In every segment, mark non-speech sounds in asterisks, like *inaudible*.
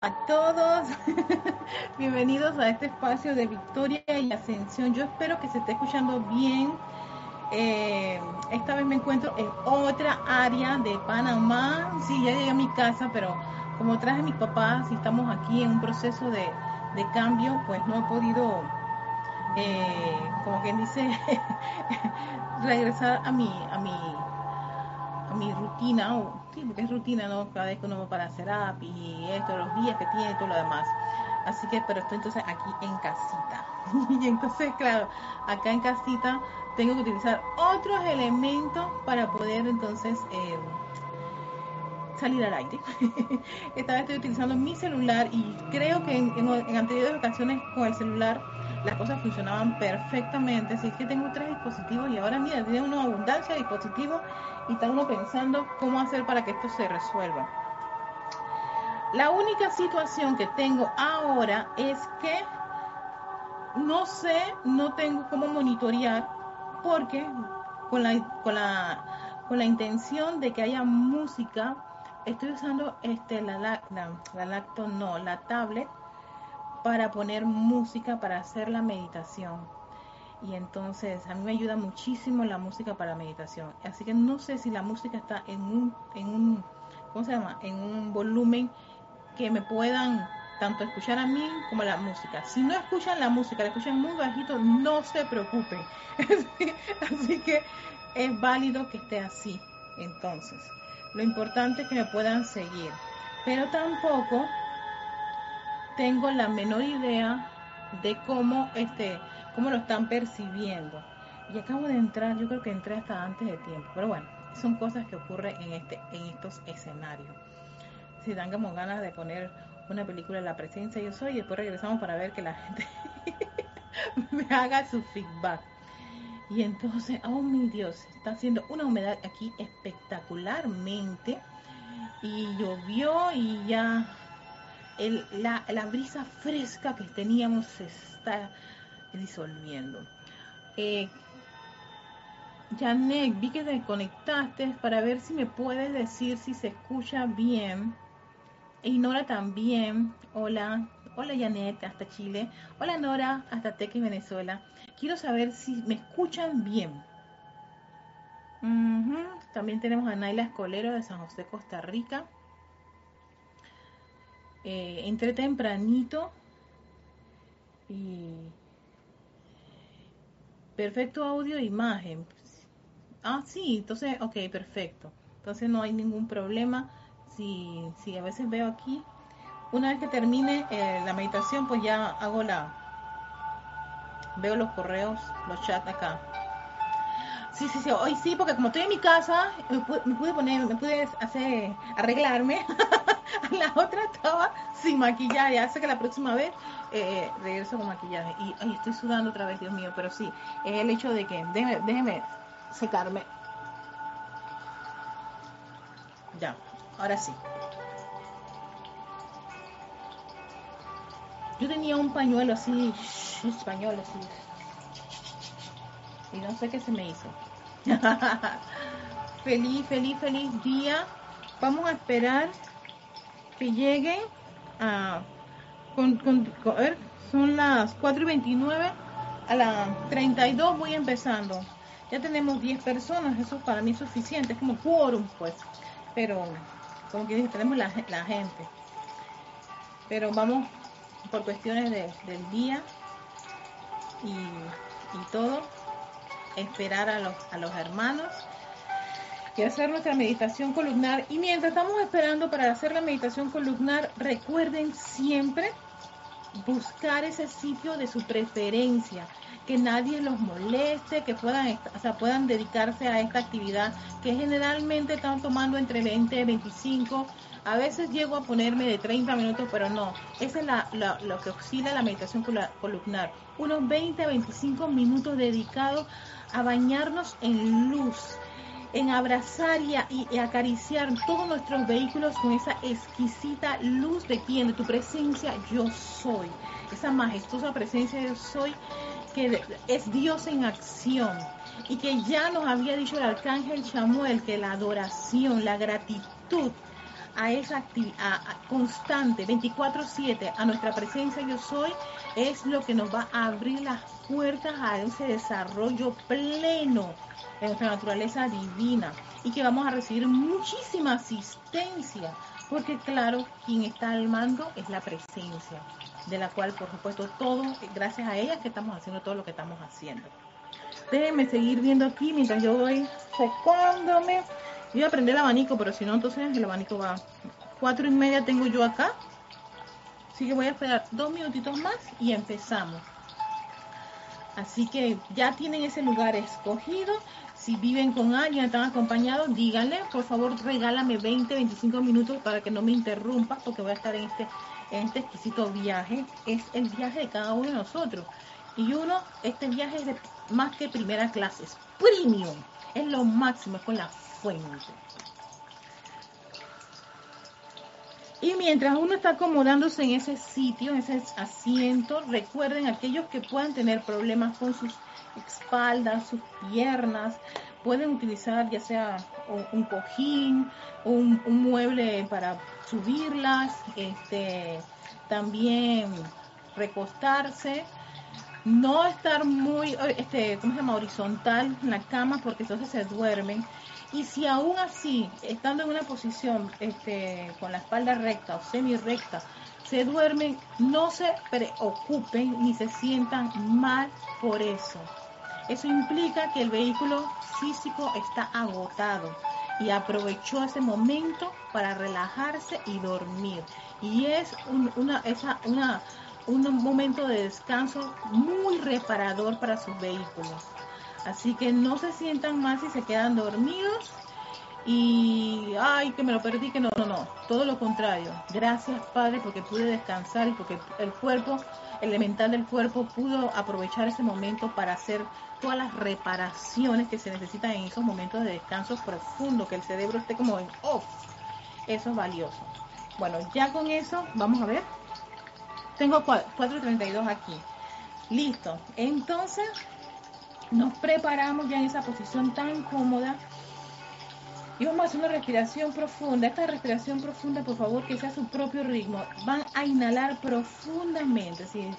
a todos, *laughs* bienvenidos a este espacio de victoria y ascensión. Yo espero que se esté escuchando bien. Eh, esta vez me encuentro en otra área de Panamá. Sí, ya llegué a mi casa, pero como traje a mis papás y estamos aquí en un proceso de, cambio, pues no he podido, eh, como quien dice, *laughs* regresar a mi, a mi, mi rutina porque es rutina, ¿no? Cada vez que uno va para terapia y esto, los días que tiene y todo lo demás. Así que, pero estoy entonces aquí en casita. *laughs* y entonces, claro, acá en casita tengo que utilizar otros elementos para poder entonces eh, salir al aire. *laughs* Esta vez estoy utilizando mi celular y creo que en, en anteriores ocasiones con el celular las cosas funcionaban perfectamente. Así que tengo tres dispositivos y ahora mira, tiene una abundancia de dispositivos y está uno pensando cómo hacer para que esto se resuelva. La única situación que tengo ahora es que no sé, no tengo cómo monitorear porque con la, con la, con la intención de que haya música, estoy usando este, la, la, la no, la tablet para poner música para hacer la meditación. Y entonces a mí me ayuda muchísimo la música para meditación. Así que no sé si la música está en un, en un, ¿cómo se llama? En un volumen que me puedan tanto escuchar a mí como la música. Si no escuchan la música, la escuchan muy bajito, no se preocupen. *laughs* así que es válido que esté así. Entonces, lo importante es que me puedan seguir. Pero tampoco tengo la menor idea de cómo este cómo lo están percibiendo. Y acabo de entrar, yo creo que entré hasta antes de tiempo, pero bueno, son cosas que ocurren en este en estos escenarios. Si dan como ganas de poner una película la presencia yo soy y después regresamos para ver que la gente *laughs* me haga su feedback. Y entonces, oh mi Dios, está haciendo una humedad aquí espectacularmente. Y llovió y ya la, brisa fresca que teníamos se está disolviendo. Eh, Janet, vi que te conectaste para ver si me puedes decir si se escucha bien. E Nora también. Hola. Hola Janet, hasta Chile. Hola Nora, hasta Teque, Venezuela. Quiero saber si me escuchan bien. También tenemos a Naila Escolero de San José, Costa Rica. Eh, entré tempranito y perfecto audio e imagen. Ah, sí, entonces, ok, perfecto. Entonces no hay ningún problema. Si, si a veces veo aquí, una vez que termine eh, la meditación, pues ya hago la, veo los correos, los chats acá. Sí, sí, sí, hoy sí, porque como estoy en mi casa, me pude, poner, me pude hacer, arreglarme. *laughs* la otra estaba sin maquillaje, hace que la próxima vez eh, regreso con maquillaje. Y ay, estoy sudando otra vez, Dios mío, pero sí, es el hecho de que, déjeme, déjeme secarme. Ya, ahora sí. Yo tenía un pañuelo así, español así. Y no sé qué se me hizo. *laughs* feliz, feliz, feliz día. Vamos a esperar que lleguen a... Con, son las 4 y 29. A las 32 voy empezando. Ya tenemos 10 personas, eso para mí es suficiente, es como quórum, pues. Pero, como que tenemos la, gente. Pero vamos por cuestiones del día y todo esperar a los, a los hermanos y hacer nuestra meditación columnar. Y mientras estamos esperando para hacer la meditación columnar, recuerden siempre buscar ese sitio de su preferencia, que nadie los moleste, que puedan, o puedan dedicarse a esta actividad que generalmente están tomando entre 20 y 25. A veces llego a ponerme de 30 minutos, pero no. Esa es la, lo que oscila la meditación columnar. Unos 20 a 25 minutos dedicados a bañarnos en luz, en abrazar y, acariciar todos nuestros vehículos con esa exquisita luz de quién, de tu presencia yo soy, esa majestuosa presencia yo soy que es Dios en acción y que ya nos había dicho el arcángel Samuel que la adoración, la gratitud a esa actividad constante, 24/7, a nuestra presencia yo soy, es lo que nos va a abrir las puertas a ese desarrollo pleno en nuestra naturaleza divina y que vamos a recibir muchísima asistencia, porque claro, quien está al mando es la presencia, de la cual por supuesto todo, gracias a ella que estamos haciendo todo lo que estamos haciendo. Déjenme seguir viendo aquí mientras yo voy secándome. Voy a prender el abanico, pero si no, entonces el abanico va. Cuatro y media tengo yo acá. Así que voy a esperar dos minutitos más y empezamos. Así que ya tienen ese lugar escogido. Si viven con alguien, están acompañados, díganle, por favor, regálame 20, 25 minutos para que no me interrumpas, porque voy a estar en este, en este exquisito viaje. Es el viaje de cada uno de nosotros. Y uno, este viaje es de más que primera clase, es premium, es lo máximo, es con la fuente. Y mientras uno está acomodándose en ese sitio, en ese asiento, recuerden aquellos que puedan tener problemas con sus espaldas, sus piernas, pueden utilizar ya sea un cojín, un, un mueble para subirlas, este, también recostarse no estar muy, este, ¿cómo se llama? Horizontal en la cama porque entonces se duermen. Y si aún así, estando en una posición este, con la espalda recta o semi recta, se duermen, no se preocupen ni se sientan mal por eso. Eso implica que el vehículo físico está agotado y aprovechó ese momento para relajarse y dormir. Y es una, un momento de descanso muy reparador para sus vehículos. Así que no se sientan más si se quedan dormidos y, ay, que me lo perdí, que no, no, no, todo lo contrario. Gracias, Padre, porque pude descansar y porque el cuerpo, el elemental del cuerpo, pudo aprovechar ese momento para hacer todas las reparaciones que se necesitan en esos momentos de descanso profundo, que el cerebro esté como en off. Eso es valioso. Bueno, ya con eso, vamos a ver. Tengo 4.32 aquí. Listo. Entonces, nos preparamos ya en esa posición tan cómoda. Y vamos a hacer una respiración profunda. Esta respiración profunda, por favor, que sea su propio ritmo. Van a inhalar profundamente. ¿sí?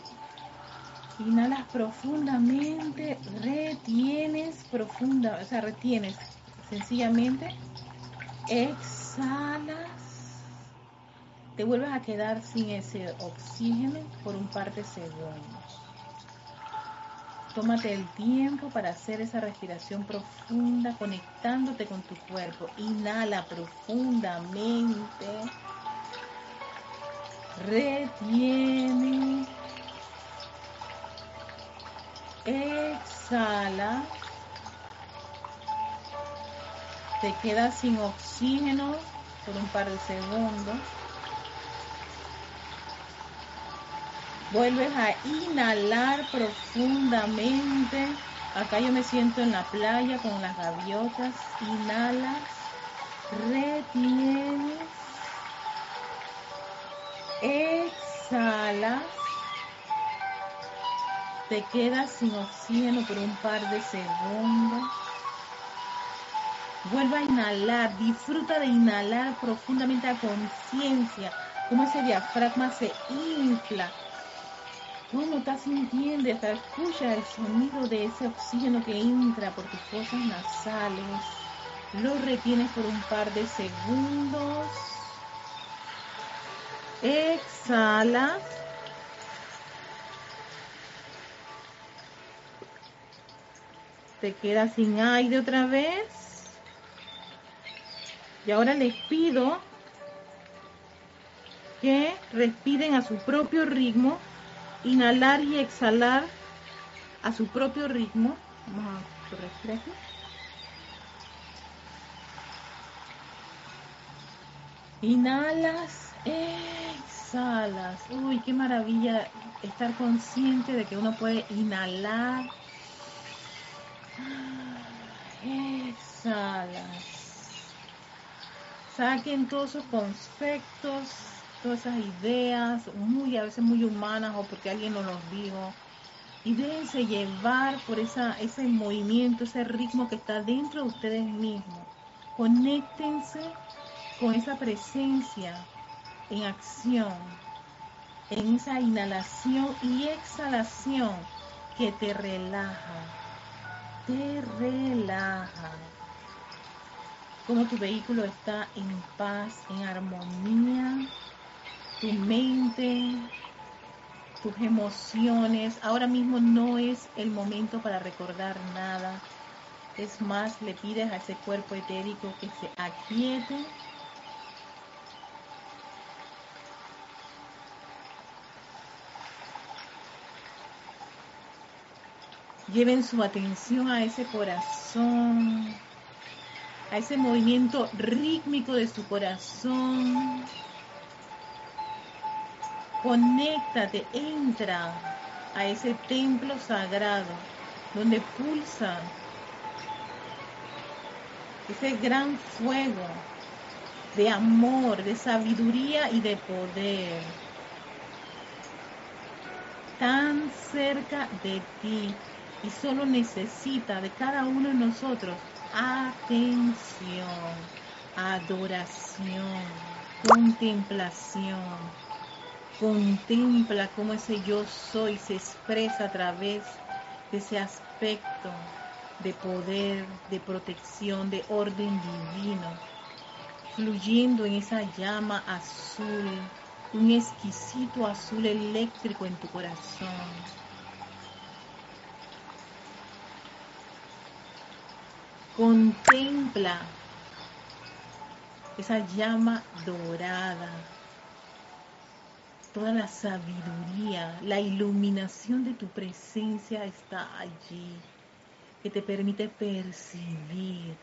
Inhalas profundamente, retienes profunda, o sea, retienes sencillamente. Exhalas te vuelves a quedar sin ese oxígeno por un par de segundos. Tómate el tiempo para hacer esa respiración profunda, conectándote con tu cuerpo. Inhala profundamente. Retiene. Exhala. Te quedas sin oxígeno por un par de segundos. Vuelves a inhalar profundamente. Acá yo me siento en la playa con las gaviotas. Inhalas, retienes, exhalas. Te quedas sin oxígeno por un par de segundos. Vuelve a inhalar, disfruta de inhalar profundamente a conciencia, cómo ese diafragma se infla ¿Cómo estás sintiendo? Hasta escucha el sonido de ese oxígeno que entra por tus fosas nasales. Lo retienes por un par de segundos. Exhala. Te quedas sin aire otra vez. Y ahora les pido que respiren a su propio ritmo inhalar y exhalar a su propio ritmo. Vamos a respirar Inhalas, exhalas. Uy, qué maravilla estar consciente de que uno puede inhalar. Exhalas. Saquen todos sus conceptos todas esas ideas, muy a veces muy humanas o porque alguien nos los dijo. Y déjense llevar por esa, ese movimiento, ese ritmo que está dentro de ustedes mismos. Conéctense con esa presencia en acción, en esa inhalación y exhalación que te relaja, te relaja. Como tu vehículo está en paz, en armonía, tu mente, tus emociones. Ahora mismo no es el momento para recordar nada. Es más, le pides a ese cuerpo etérico que se aquiete Lleven su atención a ese corazón, a ese movimiento rítmico de su corazón. Conéctate, entra a ese templo sagrado donde pulsa ese gran fuego de amor, de sabiduría y de poder. Tan cerca de ti y solo necesita de cada uno de nosotros atención, adoración, contemplación. Contempla cómo ese yo soy se expresa a través de ese aspecto de poder, de protección, de orden divino, fluyendo en esa llama azul, un exquisito azul eléctrico en tu corazón. Contempla esa llama dorada, toda la sabiduría, la iluminación de tu presencia está allí, que te permite percibir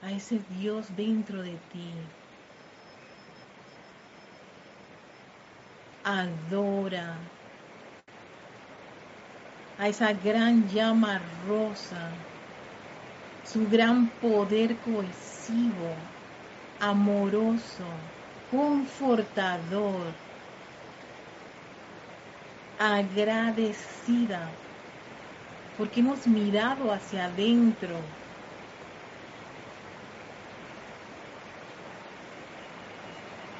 a ese Dios dentro de ti. Adora, a esa gran llama rosa, su gran poder cohesivo, amoroso, confortador, agradecida, porque hemos mirado hacia adentro.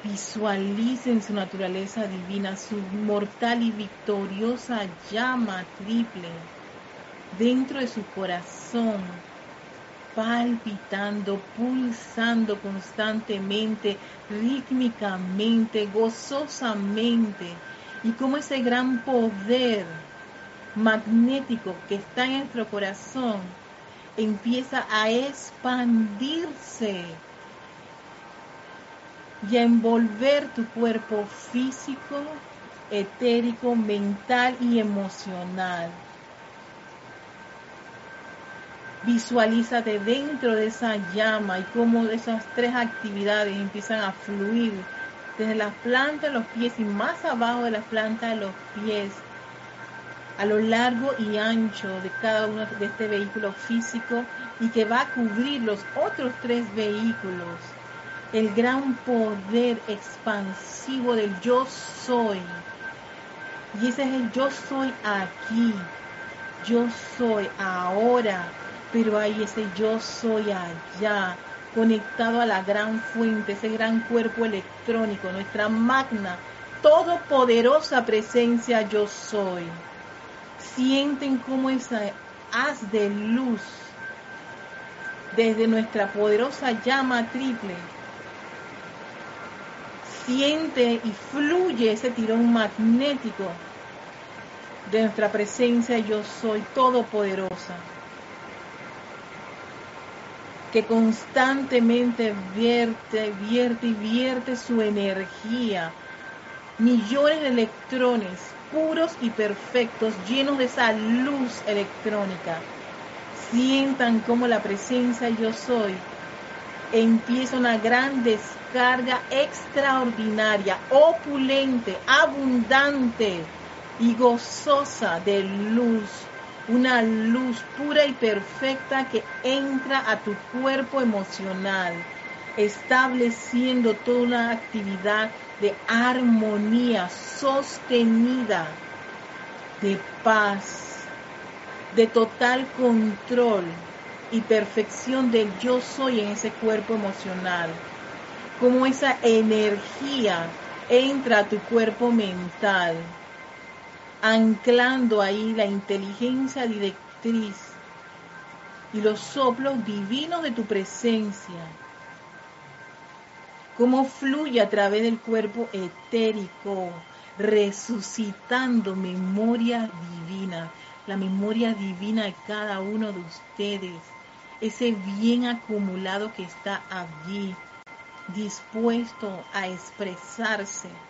Visualicen su naturaleza divina, su mortal y victoriosa llama triple dentro de su corazón, palpitando, pulsando constantemente, rítmicamente, gozosamente, y como ese gran poder magnético que está en nuestro corazón empieza a expandirse y a envolver tu cuerpo físico, etérico, mental y emocional. Visualízate dentro de esa llama y cómo esas tres actividades empiezan a fluir desde la planta de los pies y más abajo de la planta de los pies, a lo largo y ancho de cada uno de este vehículo físico y que va a cubrir los otros tres vehículos el gran poder expansivo del yo soy. Y ese es el yo soy aquí, yo soy ahora, pero hay ese yo soy allá, conectado a la gran fuente, ese gran cuerpo electrónico, nuestra magna, todopoderosa presencia yo soy. Sienten cómo esa haz de luz desde nuestra poderosa llama triple siente y fluye ese tirón magnético de nuestra presencia yo soy todopoderosa, que constantemente vierte, vierte y vierte su energía, millones de electrones puros y perfectos, llenos de esa luz electrónica. Sientan como la presencia yo soy empieza una gran descarga extraordinaria, opulente, abundante y gozosa de luz. Una luz pura y perfecta que entra a tu cuerpo emocional, estableciendo toda una actividad de armonía sostenida, de paz, de total control y perfección del yo soy en ese cuerpo emocional. Como esa energía entra a tu cuerpo mental, anclando ahí la inteligencia directriz y los soplos divinos de tu presencia. Cómo fluye a través del cuerpo etérico, resucitando memoria divina, la memoria divina de cada uno de ustedes, ese bien acumulado que está allí, dispuesto a expresarse.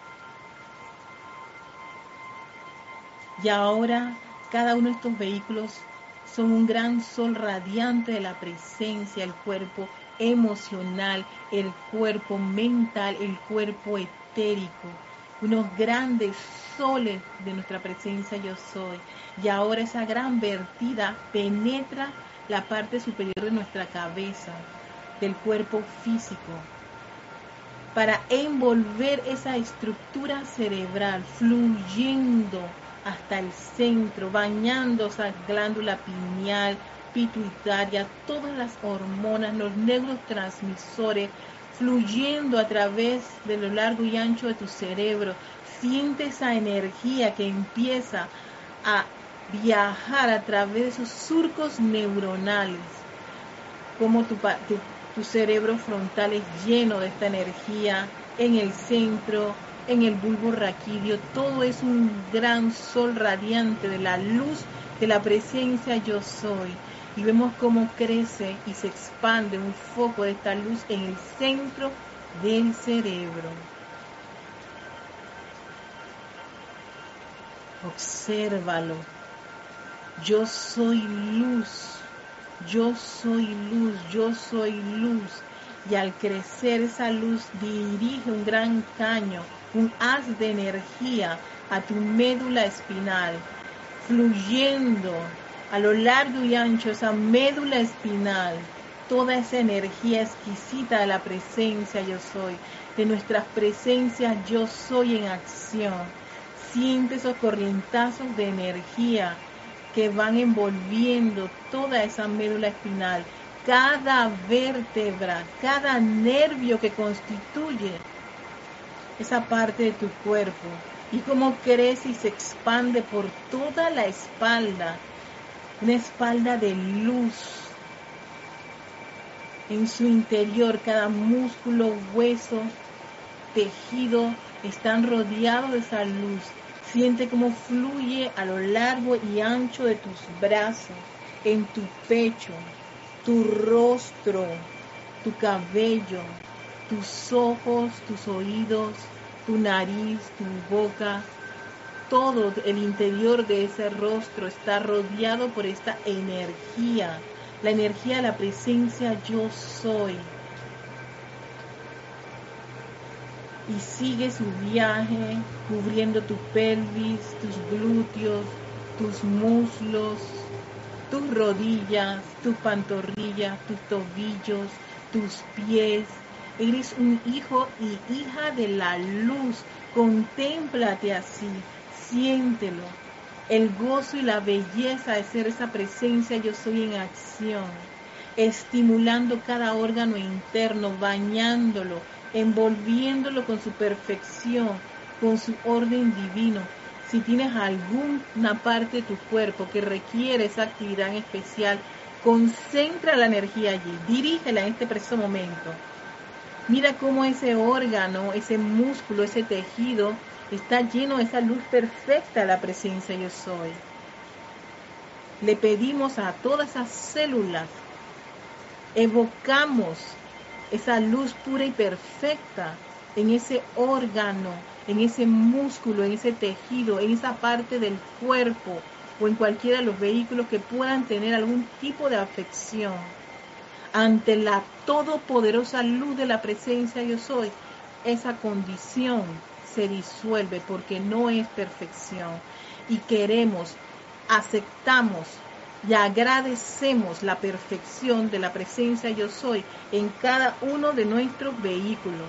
Y ahora cada uno de estos vehículos son un gran sol radiante de la presencia, el cuerpo emocional, el cuerpo mental, el cuerpo etérico, unos grandes soles de nuestra presencia yo soy. Y ahora esa gran vertida penetra la parte superior de nuestra cabeza, del cuerpo físico, para envolver esa estructura cerebral, fluyendo hasta el centro, bañando esa glándula pineal, pituitaria, todas las hormonas, los neurotransmisores, fluyendo a través de lo largo y ancho de tu cerebro. Siente esa energía que empieza a viajar a través de esos surcos neuronales, como tu, tu, tu cerebro frontal es lleno de esta energía en el centro, en el bulbo raquídeo, todo es un gran sol radiante de la luz de la presencia yo soy. Y vemos cómo crece y se expande un foco de esta luz en el centro del cerebro. Obsérvalo. Yo soy luz. Yo soy luz. Yo soy luz. Y al crecer esa luz dirige un gran caño un haz de energía a tu médula espinal, fluyendo a lo largo y ancho esa médula espinal, toda esa energía exquisita de la presencia yo soy, de nuestras presencias yo soy en acción. Siente esos corrientazos de energía que van envolviendo toda esa médula espinal, cada vértebra, cada nervio que constituye esa parte de tu cuerpo y cómo crece y se expande por toda la espalda, una espalda de luz. En su interior cada músculo, hueso, tejido están rodeados de esa luz. Siente cómo fluye a lo largo y ancho de tus brazos, en tu pecho, tu rostro, tu cabello, tus ojos, tus oídos, tu nariz, tu boca, todo el interior de ese rostro está rodeado por esta energía, la energía de la presencia yo soy. Y sigue su viaje cubriendo tu pelvis, tus glúteos, tus muslos, tus rodillas, tus pantorrillas, tus tobillos, tus pies, Eres un hijo y hija de la luz. Contémplate así, siéntelo. El gozo y la belleza de ser esa presencia yo soy en acción, estimulando cada órgano interno, bañándolo, envolviéndolo con su perfección, con su orden divino. Si tienes alguna parte de tu cuerpo que requiere esa actividad en especial, concentra la energía allí, dirígela en este preciso momento. Mira cómo ese órgano, ese músculo, ese tejido está lleno de esa luz perfecta la presencia yo soy. Le pedimos a todas esas células, evocamos esa luz pura y perfecta en ese órgano, en ese músculo, en ese tejido, en esa parte del cuerpo o en cualquiera de los vehículos que puedan tener algún tipo de afección ante la todopoderosa luz de la presencia yo soy, esa condición se disuelve porque no es perfección. Y queremos, aceptamos y agradecemos la perfección de la presencia yo soy en cada uno de nuestros vehículos.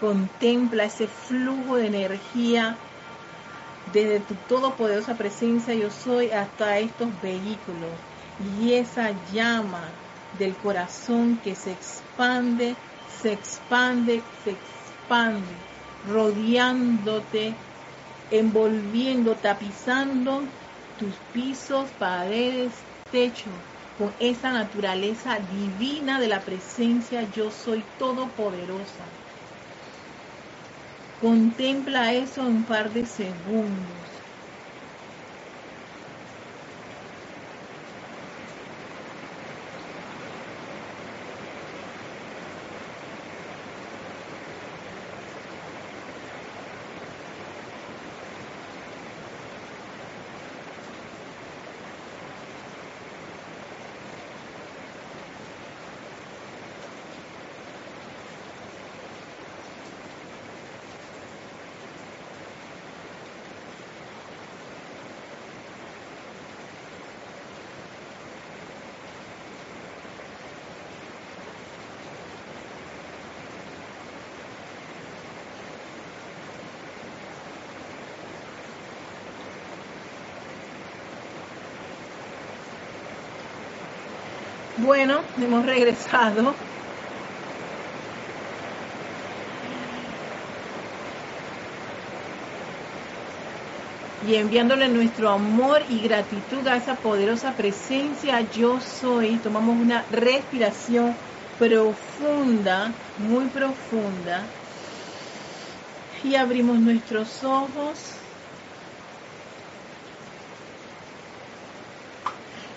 Contempla ese flujo de energía desde tu todopoderosa presencia yo soy hasta estos vehículos y esa llama del corazón que se expande, se expande, se expande, rodeándote, envolviendo, tapizando tus pisos, paredes, techo, con esa naturaleza divina de la presencia yo soy todopoderosa. Contempla eso un par de segundos. Bueno, hemos regresado. Y enviándole nuestro amor y gratitud a esa poderosa presencia, yo soy. Tomamos una respiración profunda, muy profunda. Y abrimos nuestros ojos.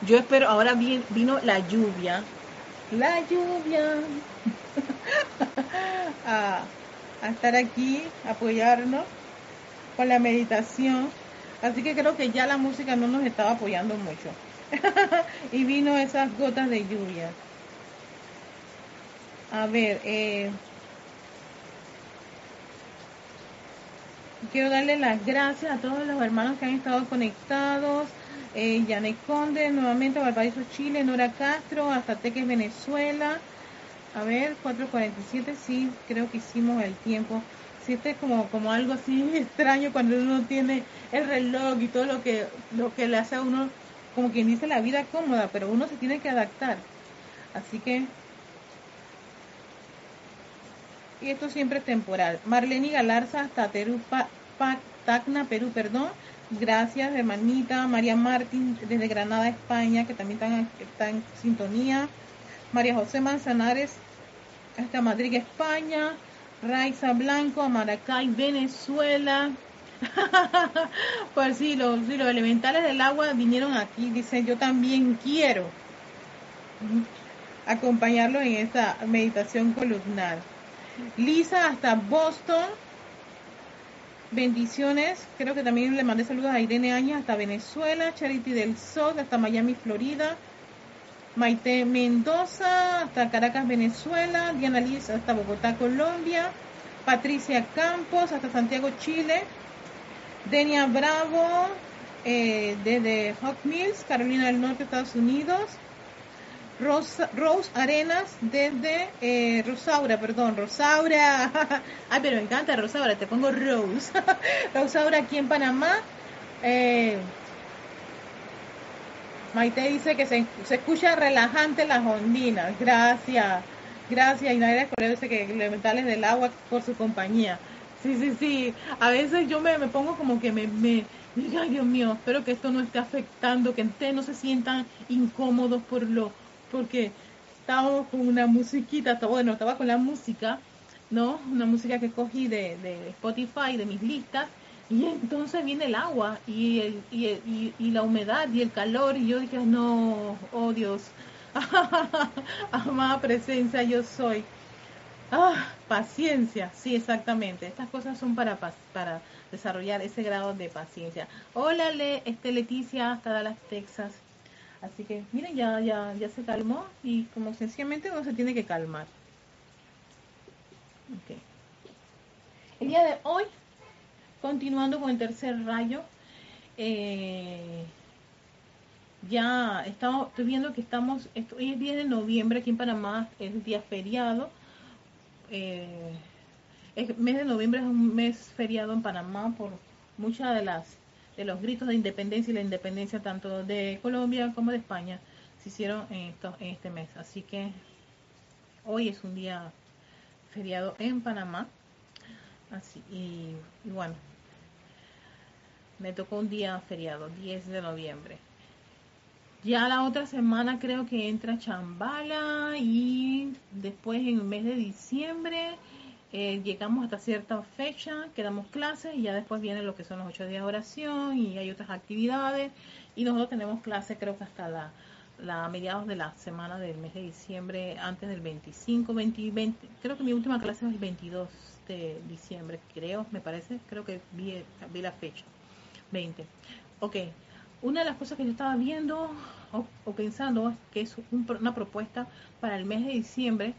Yo espero, ahora vino la lluvia, la lluvia, *laughs* a, estar aquí, apoyarnos con la meditación. Así que creo que ya la música no nos estaba apoyando mucho. *laughs* y vino esas gotas de lluvia. A ver, eh, quiero darle las gracias a todos los hermanos que han estado conectados eh, Janet Conde, nuevamente Valparaíso, Chile, Nora Castro, hasta Teques, Venezuela. A ver, 4.47, sí, creo que hicimos el tiempo. Sí, este es como, como algo así *laughs* extraño cuando uno tiene el reloj y todo lo que, lo que le hace a uno, como quien dice, la vida cómoda, pero uno se tiene que adaptar. Así que... Y esto siempre es temporal. Marlene Galarza hasta Perú, Tacna, Perú, perdón. Gracias, hermanita. María Martín, desde Granada, España, que también está, en sintonía. María José Manzanares, hasta Madrid, España. Raiza Blanco, Maracay, Venezuela. *laughs* pues sí los, los elementales del agua vinieron aquí. Dicen, yo también quiero acompañarlo en esta meditación columnar. Lisa hasta Boston. Bendiciones. Creo que también le mandé saludos a Irene Aña hasta Venezuela, Charity del Sol hasta Miami, Florida, Maite Mendoza hasta Caracas, Venezuela, Diana Liz hasta Bogotá, Colombia, Patricia Campos hasta Santiago, Chile, Denia Bravo eh, desde Hawk Mills, Carolina del Norte, Estados Unidos, Rose, Rose Arenas desde eh, Rosaura, perdón, Rosaura. *laughs* Ay, pero me encanta Rosaura, te pongo Rose. *laughs* Rosaura aquí en Panamá. Eh, Maite dice que se, escucha relajante las ondinas. Gracias, gracias. Y nadie dice que elementales del agua por su compañía. Sí, sí, sí. A veces yo me, me pongo como que me, me, ay Dios mío, espero que esto no esté afectando, que ustedes no se sientan incómodos por lo porque estábamos con una musiquita, bueno, estaba con la música, ¿no? Una música que cogí de, de Spotify, de mis listas, y entonces viene el agua y, el, y, y, la humedad y el calor, y yo dije, no, oh Dios, *laughs* amada presencia, yo soy. Ah, paciencia, sí, exactamente. Estas cosas son para, para desarrollar ese grado de paciencia. Hola, Le, este Leticia, hasta Dallas, Texas. Así que, miren, ya, ya, ya se calmó y como sencillamente uno se tiene que calmar. El día de hoy, continuando con el tercer rayo, eh, ya estamos, estoy viendo que estamos, hoy es 10 de noviembre aquí en Panamá, es día feriado. Eh, el mes de noviembre es un mes feriado en Panamá por muchas de las de los gritos de independencia y la independencia tanto de Colombia como de España se hicieron en, en este mes. Así que hoy es un día feriado en Panamá. Así, y, y bueno, me tocó un día feriado, 10 de noviembre. Ya la otra semana creo que entra Chambala y después en el mes de diciembre eh, llegamos hasta cierta fecha, quedamos clases y ya después vienen lo que son los ocho días de oración y hay otras actividades y nosotros tenemos clases creo que hasta la, mediados de la semana del mes de diciembre, antes del 25, 20, 20, creo que mi última clase es el 22 de diciembre, creo, me parece, creo que vi, vi la fecha, 20. Ok, una de las cosas que yo estaba viendo o, pensando que es una propuesta para el mes de diciembre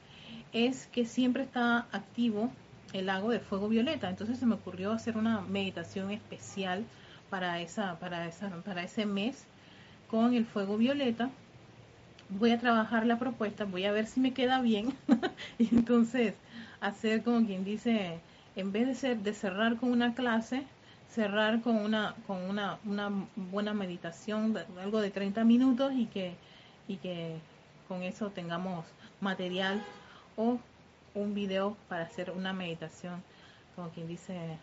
es que siempre está activo el lago de fuego violeta. Entonces se me ocurrió hacer una meditación especial para esa, para esa, para ese mes con el fuego violeta. Voy a trabajar la propuesta, voy a ver si me queda bien. *laughs* y entonces hacer como quien dice, en vez de ser, de cerrar con una clase, cerrar con una con una, una buena meditación, algo de 30 minutos y que y que con eso tengamos material o un video para hacer una meditación, como quien dice,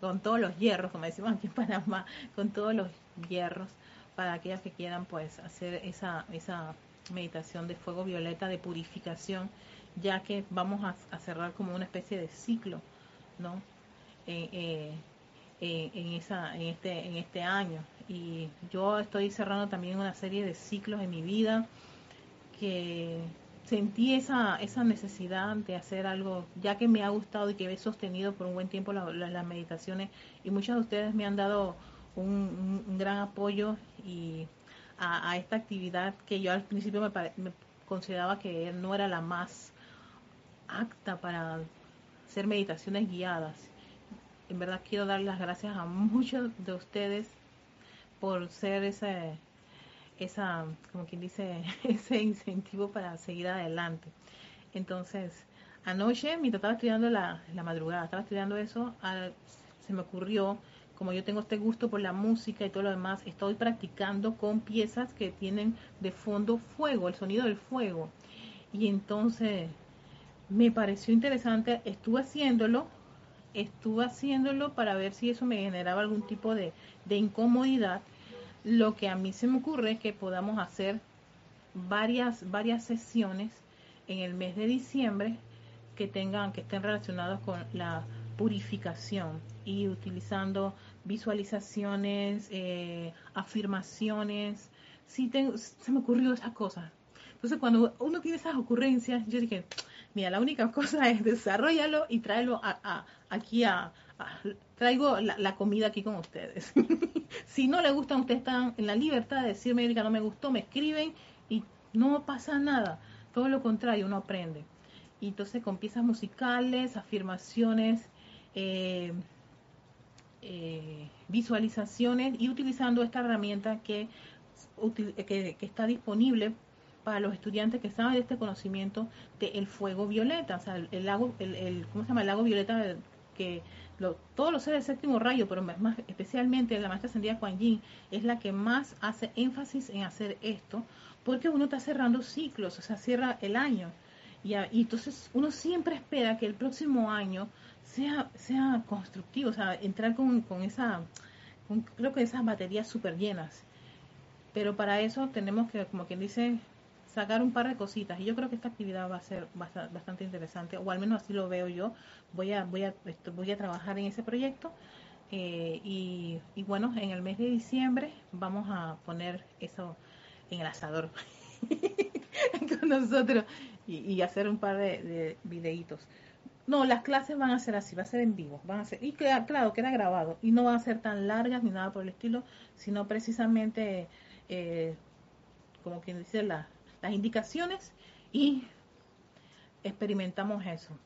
con todos los hierros, como decimos aquí en Panamá, con todos los hierros para aquellas que quieran pues hacer esa esa meditación de fuego violeta de purificación, ya que vamos a, cerrar como una especie de ciclo, ¿no? Eh, eh, eh, en, esa, en, este, en este año. Y yo estoy cerrando también una serie de ciclos en mi vida que sentí esa, esa necesidad de hacer algo, ya que me ha gustado y que he sostenido por un buen tiempo las meditaciones y muchos de ustedes me han dado un, gran apoyo y a, esta actividad que yo al principio me, me consideraba que no era la más apta para hacer meditaciones guiadas. En verdad quiero dar las gracias a muchos de ustedes por ser ese, esa, como quien dice, *laughs* ese incentivo para seguir adelante. Entonces, anoche, mientras estaba estudiando la, la madrugada, estaba estudiando eso, se me ocurrió, como yo tengo este gusto por la música y todo lo demás, estoy practicando con piezas que tienen de fondo fuego, el sonido del fuego. Y entonces me pareció interesante, estuve haciéndolo estuve haciéndolo para ver si eso me generaba algún tipo de, incomodidad. Lo que a mí se me ocurre es que podamos hacer varias, varias sesiones en el mes de diciembre que tengan, que estén relacionados con la purificación y utilizando visualizaciones, eh, afirmaciones. Sí, tengo, se me ocurrió esas cosas. Entonces, cuando uno tiene esas ocurrencias, yo dije, mira, la única *laughs* cosa es desarrollarlo y tráelo a, aquí a, *laughs* traigo la, comida aquí con ustedes. *laughs* si no le gustan, ustedes están en la libertad de decirme, Erika, no me gustó, me escriben y no pasa nada. Todo lo contrario, uno aprende. Y entonces con piezas musicales, afirmaciones, eh, eh, visualizaciones y utilizando esta herramienta que, que, está disponible para los estudiantes que saben de este conocimiento del fuego violeta, o sea, el, lago, el, ¿cómo se llama? El lago violeta que todos los seres del séptimo rayo, pero más especialmente la maestra ascendida Kuan Yin, es la que más hace énfasis en hacer esto, porque uno está cerrando ciclos, o sea, cierra el año. Y, entonces uno siempre espera que el próximo año sea, sea constructivo, o sea, entrar con, con esa, creo que esas baterías súper llenas. Pero para eso tenemos que, como quien dice, sacar un par de cositas. Y yo creo que esta actividad va a ser bastante interesante o al menos así lo veo yo. Voy a voy a voy a trabajar en ese proyecto. Eh, y, bueno en el mes de diciembre vamos a poner eso en el asador *laughs* con nosotros y, hacer un par de, videitos. No, las clases van a ser así, va a ser en vivo, van a ser, y claro, claro, queda grabado, y no van a ser tan largas ni nada por el estilo, sino precisamente, eh, como quien dice, la, las indicaciones y experimentamos eso.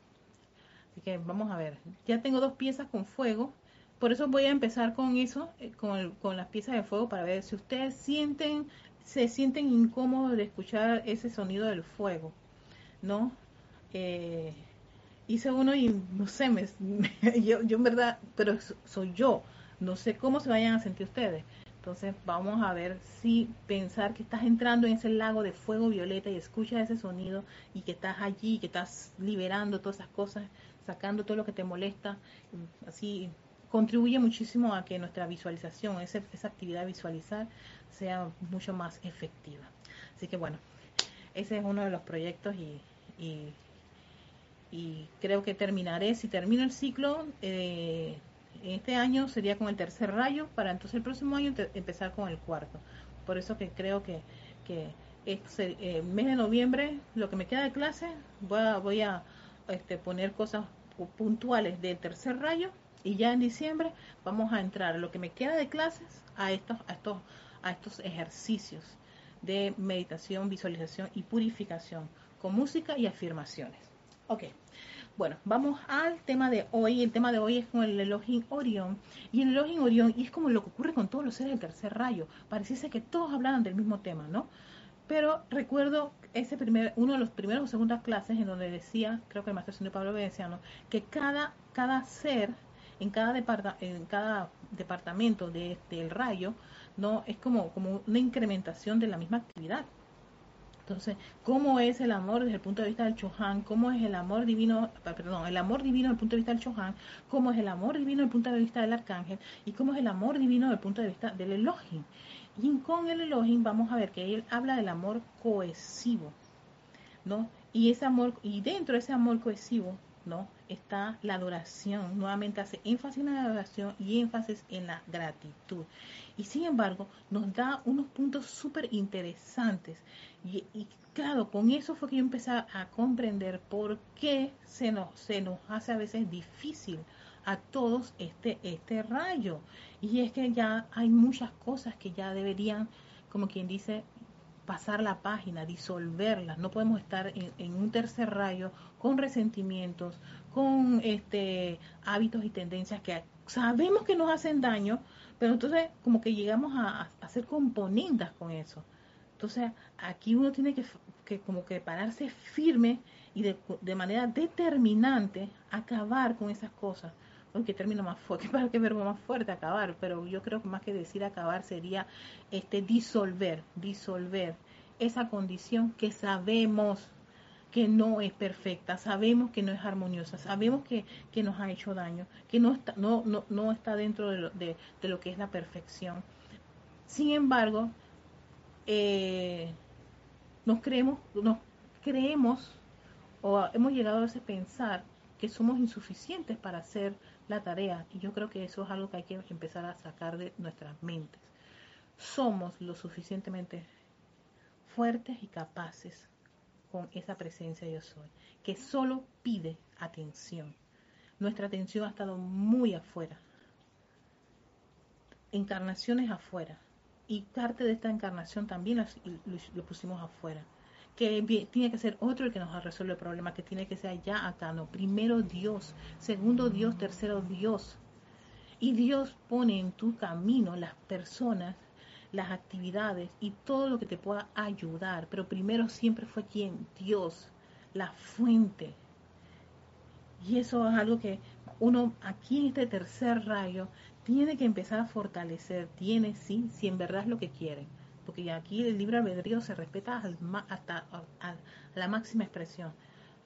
Así que vamos a ver. Ya tengo dos piezas con fuego. Por eso voy a empezar con eso, eh, con, con las piezas de fuego, para ver si ustedes sienten, se sienten incómodos de escuchar ese sonido del fuego, ¿no? Eh, hice uno y no sé, me, *laughs* yo, yo en verdad, pero soy yo. No sé cómo se vayan a sentir ustedes. Entonces vamos a ver si pensar que estás entrando en ese lago de fuego violeta y escuchas ese sonido y que estás allí, que estás liberando todas esas cosas, sacando todo lo que te molesta, así contribuye muchísimo a que nuestra visualización, esa, esa actividad de visualizar, sea mucho más efectiva. Así que bueno, ese es uno de los proyectos y, y, creo que terminaré, si termino el ciclo, eh, este año sería con el tercer rayo, para entonces el próximo año empezar con el cuarto. Por eso que creo que, que este, eh, mes de noviembre, lo que me queda de clase, voy a, este, poner cosas puntuales del tercer rayo y ya en diciembre vamos a entrar lo que me queda de clases a estos, a estos, a estos ejercicios de meditación, visualización y purificación con música y afirmaciones. Ok, bueno, vamos al tema de hoy. El tema de hoy es con el Elohim Orión. Y el Elohim Orión, y es como lo que ocurre con todos los seres del tercer rayo. Pareciese que todos hablaban del mismo tema, ¿no? Pero recuerdo ese primer, uno de los primeros o segundas clases en donde decía, creo que el maestro señor Pablo Veneciano, que cada, cada ser en cada, en cada departamento de, del rayo, no es como, como una incrementación de la misma actividad. Entonces, ¿cómo es el amor desde el punto de vista del Chohan? ¿Cómo es el amor divino, perdón, el amor divino desde el punto de vista del Chohan? ¿Cómo es el amor divino desde el punto de vista del Arcángel? ¿Y cómo es el amor divino desde el punto de vista del Elohim? Y con el Elohim vamos a ver que él habla del amor cohesivo, ¿no? Y ese amor, y dentro de ese amor cohesivo, ¿no? Está la adoración. Nuevamente hace énfasis en la adoración y énfasis en la gratitud. Y sin embargo, nos da unos puntos súper interesantes. Y, claro, con eso fue que yo empecé a comprender por qué se nos, se nos hace a veces difícil a todos este, este rayo. Y es que ya hay muchas cosas que ya deberían, como quien dice, pasar la página, disolverlas. No podemos estar en, un tercer rayo con resentimientos, con este hábitos y tendencias que sabemos que nos hacen daño, pero entonces como que llegamos a, hacer componendas con eso. Entonces aquí uno tiene que, que como que pararse firme y de, de, manera determinante acabar con esas cosas. Aunque término más fuerte, *laughs* para qué verbo más fuerte acabar, pero yo creo que más que decir acabar sería este disolver, disolver esa condición que sabemos que no es perfecta, sabemos que no es armoniosa, sabemos que, nos ha hecho daño, que no está, no, no, no está dentro de lo, de, lo, que es la perfección. Sin embargo, eh, nos creemos, nos creemos o hemos llegado a veces pensar que somos insuficientes para hacer la tarea y yo creo que eso es algo que hay que empezar a sacar de nuestras mentes. Somos lo suficientemente fuertes y capaces con esa presencia yo soy, que solo pide atención. Nuestra atención ha estado muy afuera, encarnaciones afuera, y parte de esta encarnación también lo, pusimos afuera. Que tiene que ser otro el que nos resuelve el problema, que tiene que ser allá acá, no. Primero Dios, segundo Dios, tercero Dios. Y Dios pone en tu camino las personas las actividades y todo lo que te pueda ayudar. Pero primero siempre fue quien, Dios, la fuente. Y eso es algo que uno aquí en este tercer rayo tiene que empezar a fortalecer. Tiene, sí, si en verdad es lo que quiere. Porque aquí el libre albedrío se respeta hasta a la máxima expresión.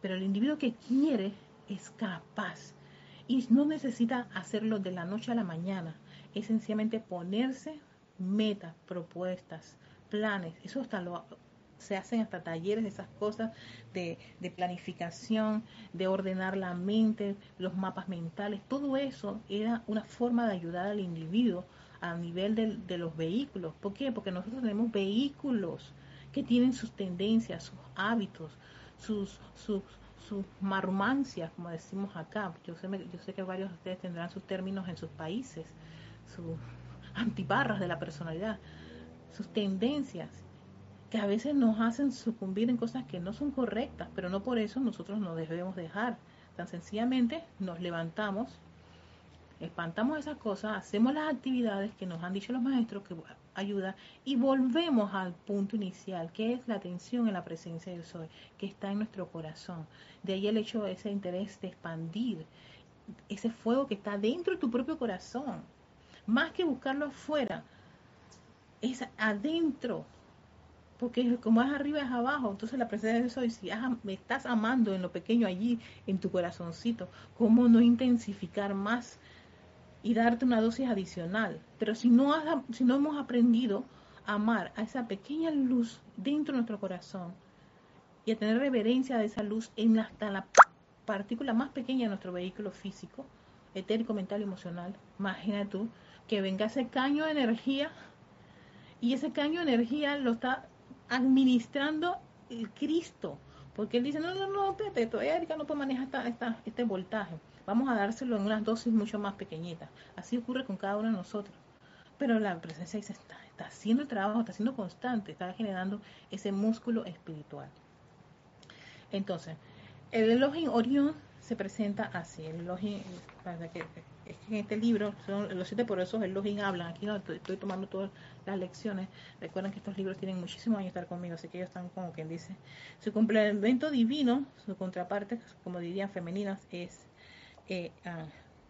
Pero el individuo que quiere es capaz. Y no necesita hacerlo de la noche a la mañana. Es sencillamente ponerse metas, propuestas, planes, eso hasta lo se hacen hasta talleres de esas cosas de, planificación, de ordenar la mente, los mapas mentales, todo eso era una forma de ayudar al individuo a nivel de, los vehículos. ¿Por qué? Porque nosotros tenemos vehículos que tienen sus tendencias, sus hábitos, sus, sus, sus marmancias, como decimos acá. Yo sé, yo sé que varios de ustedes tendrán sus términos en sus países, sus antiparras de la personalidad, sus tendencias, que a veces nos hacen sucumbir en cosas que no son correctas, pero no por eso nosotros nos debemos dejar. Tan sencillamente nos levantamos, espantamos esas cosas, hacemos las actividades que nos han dicho los maestros que ayuda y volvemos al punto inicial, que es la atención en la presencia del Soy, que está en nuestro corazón. De ahí el hecho de ese interés de expandir ese fuego que está dentro de tu propio corazón más que buscarlo afuera, es adentro, porque como es arriba es abajo, entonces la presencia de Dios si me estás amando en lo pequeño allí, en tu corazoncito, ¿cómo no intensificar más y darte una dosis adicional? Pero si no, si no hemos aprendido a amar a esa pequeña luz dentro de nuestro corazón y a tener reverencia de esa luz en hasta la partícula más pequeña de nuestro vehículo físico, etérico, mental y emocional, imagina tú que venga ese caño de energía y ese caño de energía lo está administrando el Cristo. Porque él dice, no, no, no, Pepe, todavía Erika no puede manejar esta, este voltaje. Vamos a dárselo en unas dosis mucho más pequeñitas. Así ocurre con cada uno de nosotros. Pero la presencia dice, está, está haciendo el trabajo, está siendo constante, está generando ese músculo espiritual. Entonces, el Elohim Orión se presenta así. El Elohim, para que es que en este libro, son los siete por eso el Login hablan, aquí estoy, tomando todas las lecciones, recuerden que estos libros tienen muchísimos años de estar conmigo, así que ellos están como quien dice, su complemento divino, su contraparte, como dirían femeninas, es eh,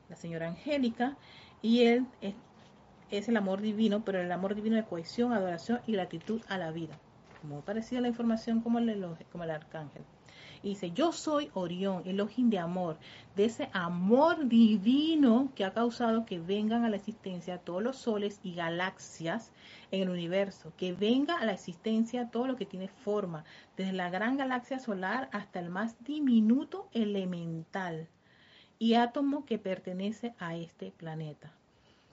la señora Angélica, y él es, el amor divino, pero el amor divino de cohesión, adoración y gratitud a la vida, muy parecida la información como el, como el arcángel. Y dice, yo soy Orión, el ojín de amor, de ese amor divino que ha causado que vengan a la existencia todos los soles y galaxias en el universo, que venga a la existencia todo lo que tiene forma, desde la gran galaxia solar hasta el más diminuto elemental y átomo que pertenece a este planeta.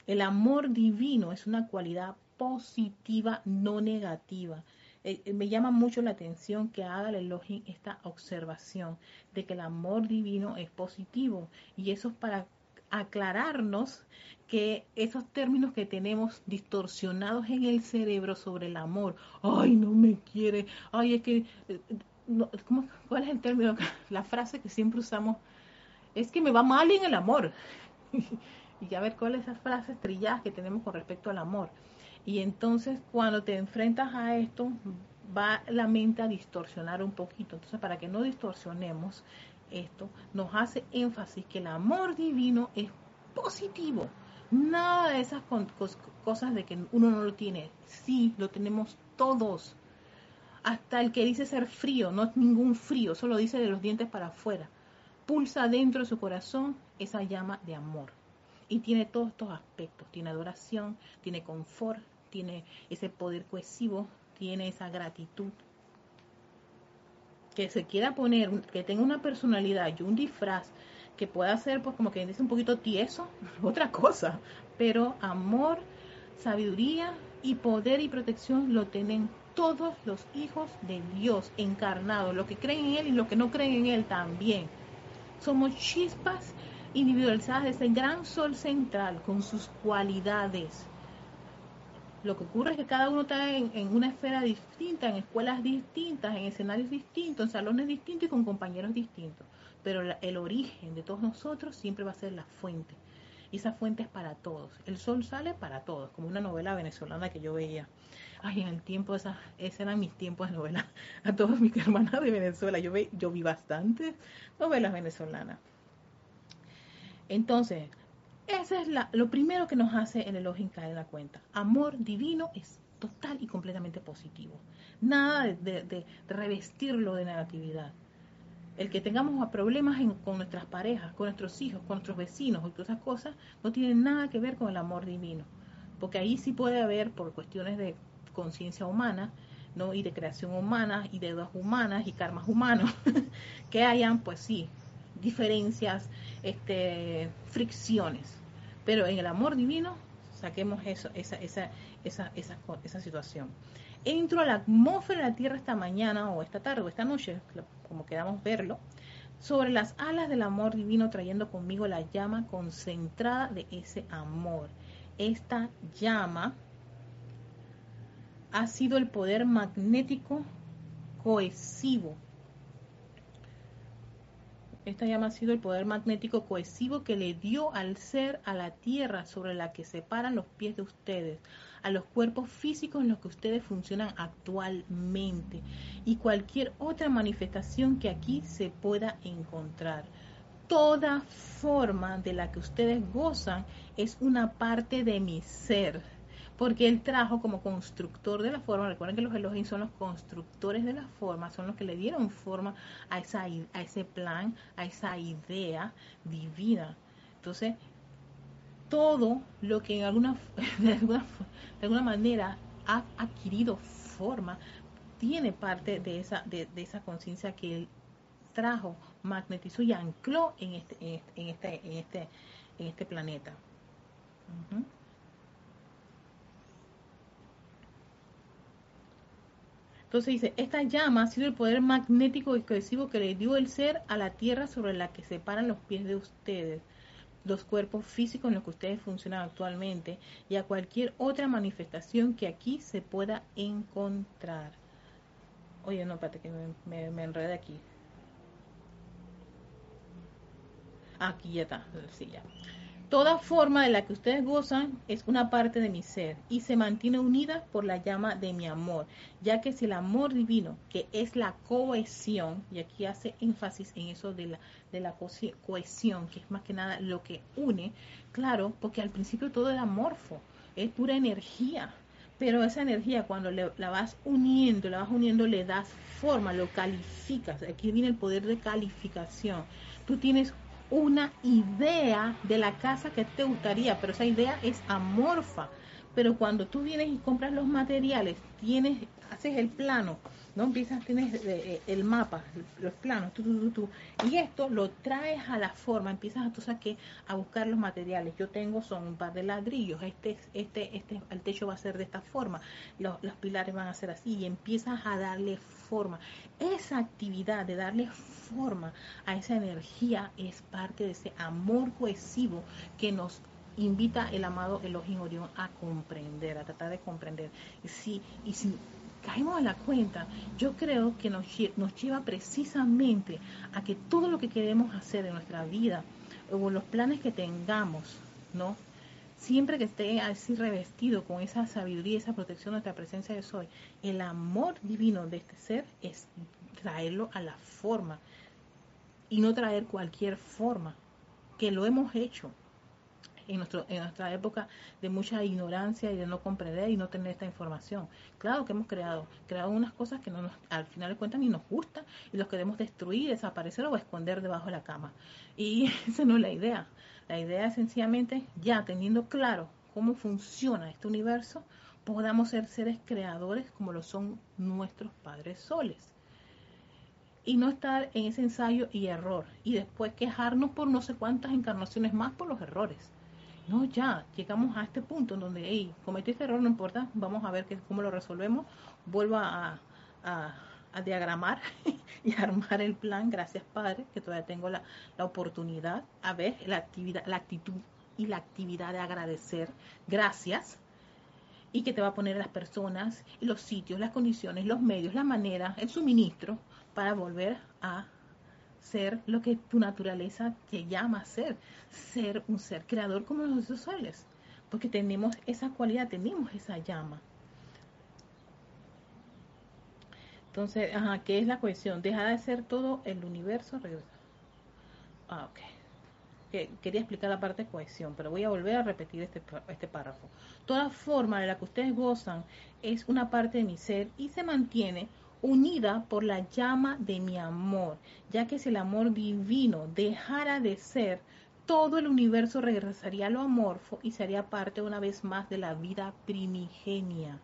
El amor divino es una cualidad positiva, no negativa. Eh, eh, me llama mucho la atención que haga el Elohim esta observación de que el amor divino es positivo y eso es para aclararnos que esos términos que tenemos distorsionados en el cerebro sobre el amor, ay, no me quiere, ay, es que, eh, ¿cuál es el término? *laughs* La frase que siempre usamos es que me va mal en el amor. *laughs* y a ver cuál es esa frase trilladas que tenemos con respecto al amor. Y entonces cuando te enfrentas a esto, va la mente a distorsionar un poquito. Entonces para que no distorsionemos esto, nos hace énfasis que el amor divino es positivo. Nada de esas cosas de que uno no lo tiene. Sí, lo tenemos todos. Hasta el que dice ser frío, no es ningún frío, solo dice de los dientes para afuera. Pulsa dentro de su corazón esa llama de amor. Y tiene todos estos aspectos. Tiene adoración, tiene confort, tiene ese poder cohesivo, tiene esa gratitud. Que se quiera poner, que tenga una personalidad y un disfraz que pueda ser, pues como que dice un poquito tieso, *laughs* otra cosa. Pero amor, sabiduría y poder y protección lo tienen todos los hijos de Dios encarnados, los que creen en Él y los que no creen en Él también. Somos chispas individualizadas de ese gran sol central con sus cualidades. Lo que ocurre es que cada uno está en, una esfera distinta, en escuelas distintas, en escenarios distintos, en salones distintos y con compañeros distintos. Pero el origen de todos nosotros siempre va a ser la fuente. Y esa fuente es para todos. El sol sale para todos, como una novela venezolana que yo veía. Ay, en el tiempo, esa, ese eran mis tiempos de novela. *laughs* A todos mis hermanas de Venezuela. Yo, ve, yo vi bastantes novelas venezolanas. Entonces, ese es lo primero que nos hace el elogio caer en la cuenta. Amor divino es total y completamente positivo. Nada de, revestirlo de negatividad. El que tengamos problemas con nuestras parejas, con nuestros hijos, con nuestros vecinos y todas esas cosas, no tiene nada que ver con el amor divino. Porque ahí sí puede haber, por cuestiones de conciencia humana, ¿no? y de creación humana, y de deudas humanas y karmas humanos, *laughs* que hayan, pues sí, diferencias, este, fricciones. Pero en el amor divino, saquemos eso, esa, esa, esa, esa, esa situación. Entro a la atmósfera de la Tierra esta mañana o esta tarde o esta noche, como queramos verlo, sobre las alas del amor divino, trayendo conmigo la llama concentrada de ese amor. Esta llama ha sido el poder magnético cohesivo esta llama ha sido el poder magnético cohesivo que le dio al ser a la tierra sobre la que separan los pies de ustedes, a los cuerpos físicos en los que ustedes funcionan actualmente y cualquier otra manifestación que aquí se pueda encontrar. toda forma de la que ustedes gozan es una parte de mi ser. Porque él trajo como constructor de la forma, recuerden que los Elohim son los constructores de la forma, son los que le dieron forma a, esa, a ese plan, a esa idea divina. Entonces, todo lo que en alguna, *laughs* de alguna, de alguna manera ha adquirido forma, tiene parte de esa, de, esa conciencia que él trajo, magnetizó y ancló en este, en este, en este, en este, planeta. Entonces dice, esta llama ha sido el poder magnético y cohesivo que le dio el ser a la tierra sobre la que se paran los pies de ustedes los cuerpos físicos en los que ustedes funcionan actualmente y a cualquier otra manifestación que aquí se pueda encontrar. Oye, no, espérate que me, me, aquí. Aquí ya está, sí, ya. Toda forma de la que ustedes gozan es una parte de mi ser y se mantiene unida por la llama de mi amor, ya que si el amor divino, que es la cohesión, y aquí hace énfasis en eso de la, de la cohesión, que es más que nada lo que une, claro, porque al principio todo era amorfo, es pura energía, pero esa energía cuando la vas uniendo, la vas uniendo, le das forma, lo calificas, aquí viene el poder de calificación. Tú tienes una idea de la casa que te gustaría, pero esa idea es amorfa. Pero cuando tú vienes y compras los materiales, tienes, haces el plano, ¿no? Empiezas, tienes eh, eh, el mapa, los planos, tú, tú, tú, y esto lo traes a la forma, empiezas a, que a buscar los materiales. Yo tengo, son un par de ladrillos, este, este, este, el techo va a ser de esta forma, los, los pilares van a ser así, y empiezas a darle forma. Esa actividad de darle forma a esa energía es parte de ese amor cohesivo que nos invita el amado Elohim Orión a comprender, a tratar de comprender. Si, y si caemos a la cuenta, yo creo que nos, lleva precisamente a que todo lo que queremos hacer en nuestra vida o los planes que tengamos, ¿no? Siempre que esté así revestido con esa sabiduría, esa protección nuestra presencia de soy, el amor divino de este ser es traerlo a la forma y no traer cualquier forma, que lo hemos hecho, en, nuestro, en nuestra época de mucha ignorancia y de no comprender y no tener esta información. Claro que hemos creado, creado unas cosas que no nos, al final de cuentas ni nos gustan y los queremos destruir, desaparecer o esconder debajo de la cama. Y *laughs* esa no es la idea. La idea es sencillamente, ya teniendo claro cómo funciona este universo, podamos ser seres creadores como lo son nuestros padres soles y no estar en ese ensayo y error y después quejarnos por no sé cuántas encarnaciones más por los errores. No, ya, llegamos a este punto en donde, hey, cometí este error, no importa, vamos a ver cómo lo resolvemos, vuelvo a, a, diagramar *laughs* y armar el plan, gracias Padre, que todavía tengo la, la oportunidad, a ver, la actividad, la actitud y la actividad de agradecer, gracias, y que te va a poner las personas, los sitios, las condiciones, los medios, la manera, el suministro para volver a ser lo que tu naturaleza te llama a ser, ser un ser creador como los soles, porque tenemos esa cualidad, tenemos esa llama. Entonces, ajá, ¿qué es la cohesión? Deja de ser todo el universo. Ah, ok. Quería explicar la parte de cohesión, pero voy a volver a repetir este, este párrafo. Toda forma de la que ustedes gozan es una parte de mi ser y se mantiene unida por la llama de mi amor, ya que si el amor divino dejara de ser, todo el universo regresaría a lo amorfo y sería parte una vez más de la vida primigenia.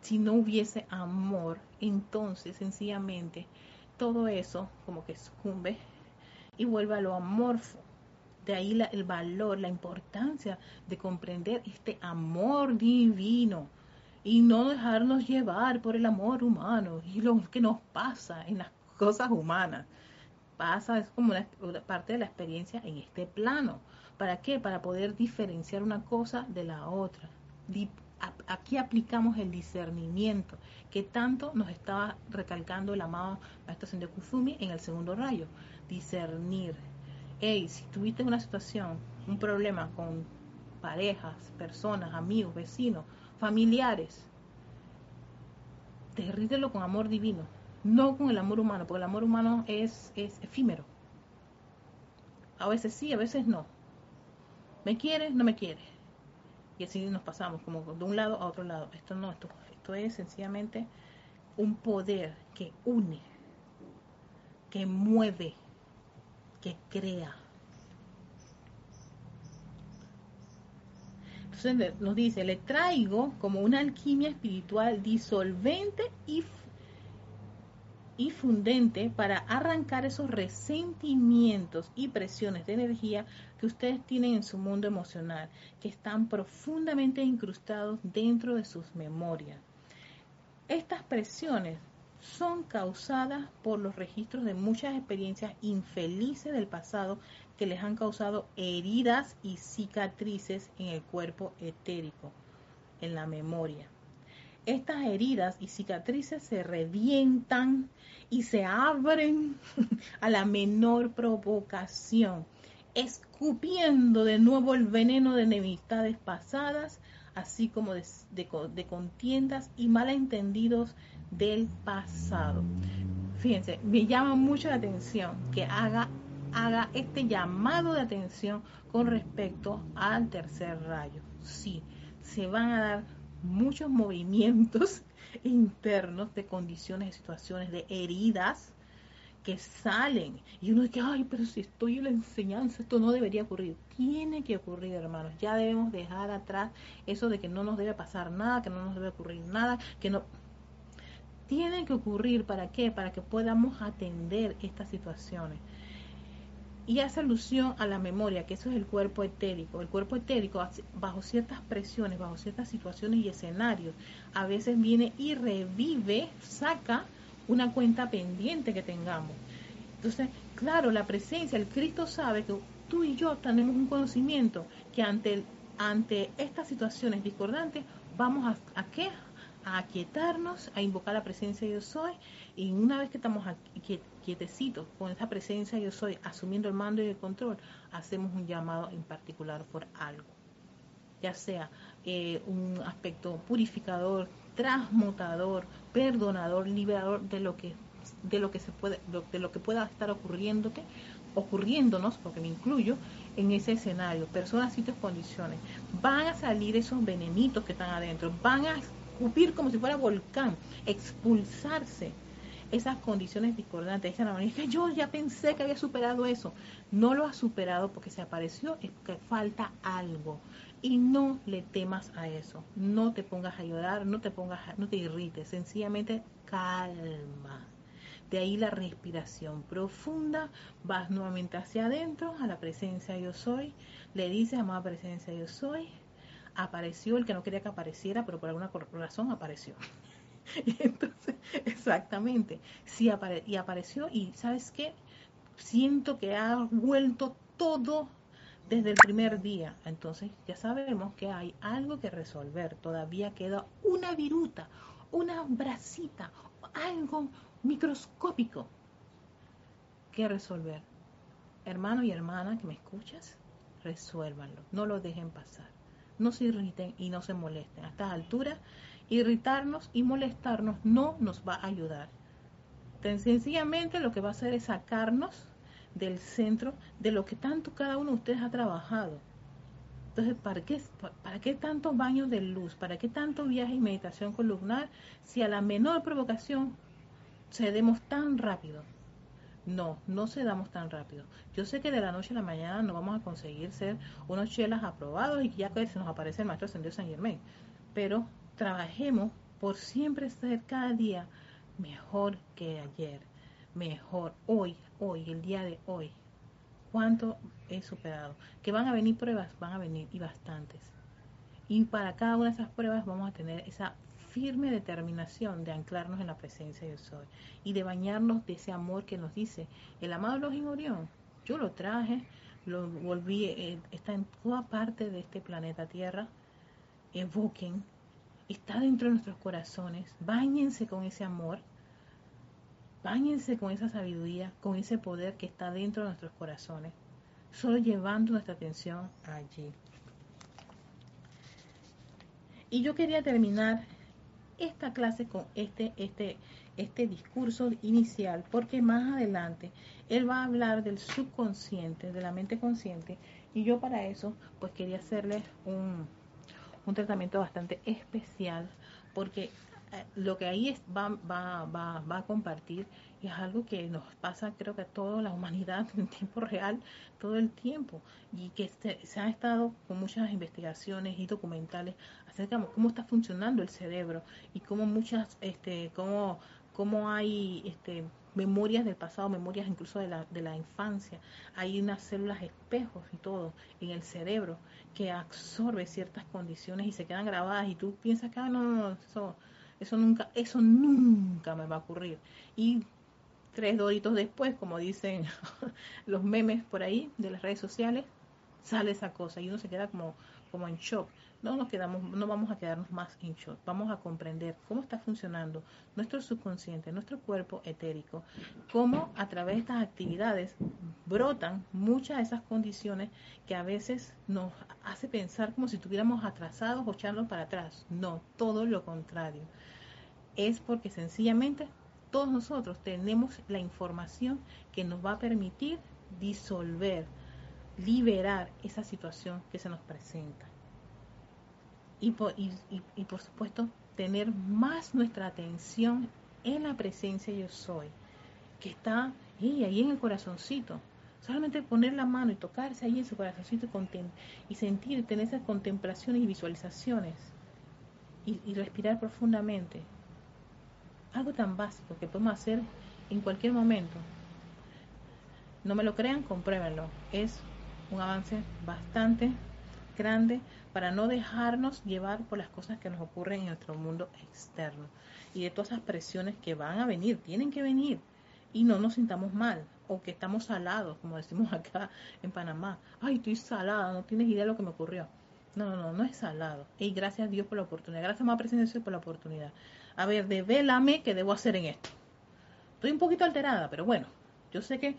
Si no hubiese amor, entonces sencillamente todo eso como que sucumbe y vuelve a lo amorfo. De ahí el valor, la importancia de comprender este amor divino y no dejarnos llevar por el amor humano y lo que nos pasa en las cosas humanas. Pasa, es como una, parte de la experiencia en este plano. ¿Para qué? Para poder diferenciar una cosa de la otra. Aquí aplicamos el discernimiento que tanto nos estaba recalcando el amado maestro de Kufumi en el segundo rayo. Discernir. Hey, si tuviste una situación, un problema con parejas, personas, amigos, vecinos, familiares. Derrítelo con amor divino, no con el amor humano, porque el amor humano es, es efímero. A veces sí, a veces no. ¿Me quiere? No me quiere. Y así nos pasamos, como de un lado a otro lado. Esto no, esto, esto es sencillamente un poder que une, que mueve, que crea. Entonces nos dice, le traigo como una alquimia espiritual disolvente y y fundente para arrancar esos resentimientos y presiones de energía que ustedes tienen en su mundo emocional, que están profundamente incrustados dentro de sus memorias. Estas presiones son causadas por los registros de muchas experiencias infelices del pasado que les han causado heridas y cicatrices en el cuerpo etérico, en la memoria estas heridas y cicatrices se revientan y se abren *laughs* a la menor provocación, escupiendo de nuevo el veneno de enemistades pasadas, así como de, contiendas y malentendidos del pasado. Fíjense, me llama mucho la atención que haga, haga este llamado de atención con respecto al tercer rayo. Sí, se van a dar muchos movimientos *laughs* internos de condiciones, de situaciones, de heridas que salen. Y uno dice, ay, pero si estoy en la enseñanza, esto no debería ocurrir. Tiene que ocurrir, hermanos. Ya debemos dejar atrás eso de que no nos debe pasar nada, que no nos debe ocurrir nada, que no... Tiene que ocurrir, ¿para qué? Para que podamos atender estas situaciones y hace alusión a la memoria, que eso es el cuerpo etérico. El cuerpo etérico, bajo ciertas presiones, bajo ciertas situaciones y escenarios, a veces viene y revive, saca una cuenta pendiente que tengamos. Entonces, claro, la presencia, el Cristo sabe que tú y yo tenemos un conocimiento que ante, ante estas situaciones discordantes vamos a, a qué? A aquietarnos, a invocar la presencia de yo soy, y una vez que estamos aquí, con esa presencia yo soy, asumiendo el mando y el control, hacemos un llamado en particular por algo. Ya sea eh, un aspecto purificador, transmutador, perdonador, liberador de lo que de lo que se puede de lo que pueda estar ocurriéndote ocurriéndonos porque me incluyo en ese escenario. Personas sitios condiciones. Van a salir esos venenitos que están adentro. Van a escupir como si fuera volcán expulsarse esas condiciones discordantes. es que yo ya pensé que había superado eso. No lo has superado porque se apareció, es que falta algo. Y no le temas a eso. No te pongas a llorar, no te pongas, no te irrites. Sencillamente calma. De ahí la respiración profunda, vas nuevamente hacia adentro, a la presencia yo soy, le dices, amada presencia yo soy, apareció el que no quería que apareciera, pero por alguna razón apareció. *laughs* Entonces, exactamente, sí y apareció y ¿sabes qué? Siento que ha vuelto todo desde el primer día. Entonces ya sabemos que hay algo que resolver. Todavía queda una viruta, una bracita, algo microscópico que resolver. Hermano y hermana que me escuchas, resuélvanlo. No lo dejen pasar. No se irriten y no se molesten. A estas alturas irritarnos y molestarnos no nos va a ayudar. Tan sencillamente lo que va a hacer es sacarnos del centro de lo que tanto cada uno de ustedes ha trabajado. Entonces, ¿para qué, ¿para qué tantos baños de luz? ¿Para qué tanto viaje y meditación columnar si a la menor provocación cedemos tan rápido? No, no cedamos tan rápido. Yo sé que de la noche a la mañana no vamos a conseguir ser unos chelas aprobados y ya que se nos aparece el Maestro Ascendido San Germain. Pero trabajemos por siempre ser cada día mejor que ayer, mejor hoy, hoy, el día de hoy. ¿Cuánto he superado? Que van a venir pruebas, van a venir y bastantes. Y para cada una de esas pruebas vamos a tener esa firme determinación de anclarnos en la presencia de soy y de bañarnos de ese amor que nos dice el amado Login Orión. Yo lo traje, lo volví, eh, está en toda parte de este planeta Tierra. Evoquen está dentro de nuestros corazones. Báñense con ese amor. Báñense con esa sabiduría, con ese poder que está dentro de nuestros corazones. Solo llevando nuestra atención allí. Y yo quería terminar esta clase con este, este, este discurso inicial porque más adelante él va a hablar del subconsciente, de la mente consciente y yo para eso pues quería hacerles un, un tratamiento bastante especial porque eh, lo que ahí es, va, va, va, a compartir es algo que nos pasa creo que a toda la humanidad *laughs* en tiempo real todo el tiempo y que se, se ha estado con muchas investigaciones y documentales acerca de cómo está funcionando el cerebro y cómo muchas este cómo, cómo hay este memorias del pasado, memorias incluso de la, de la infancia. Hay unas células espejos y todo en el cerebro que absorbe ciertas condiciones y se quedan grabadas y tú piensas que ah, no, no, eso eso nunca, eso nunca me va a ocurrir. Y tres doritos después, como dicen *laughs* los memes por ahí de las redes sociales, sale esa cosa y uno se queda como, como en shock. No nos quedamos, no vamos a quedarnos más en shock. Vamos a comprender cómo está funcionando nuestro subconsciente, nuestro cuerpo etérico, cómo a través de estas actividades brotan muchas de esas condiciones que a veces nos hace pensar como si estuviéramos atrasados o echando para atrás. No, todo lo contrario es porque sencillamente todos nosotros tenemos la información que nos va a permitir disolver, liberar esa situación que se nos presenta. Y por, y, por supuesto, tener más nuestra atención en la presencia yo soy, que está ahí en el corazoncito. Solamente poner la mano y tocarse ahí en su corazoncito y, sentir, tener esas contemplaciones y visualizaciones y respirar profundamente algo tan básico que podemos hacer en cualquier momento. No me lo crean, compruébenlo. Es un avance bastante grande para no dejarnos llevar por las cosas que nos ocurren en nuestro mundo externo y de todas esas presiones que van a venir, tienen que venir y no nos sintamos mal o que estamos salados, como decimos *laughs* acá en Panamá. Ay, estoy salada, no tienes idea de lo que me ocurrió. No, no, no, es salado. Y gracias a Dios por la oportunidad. Gracias, más presencia por la oportunidad a ver, devélame qué debo hacer en esto. Estoy un poquito alterada, pero bueno, yo sé que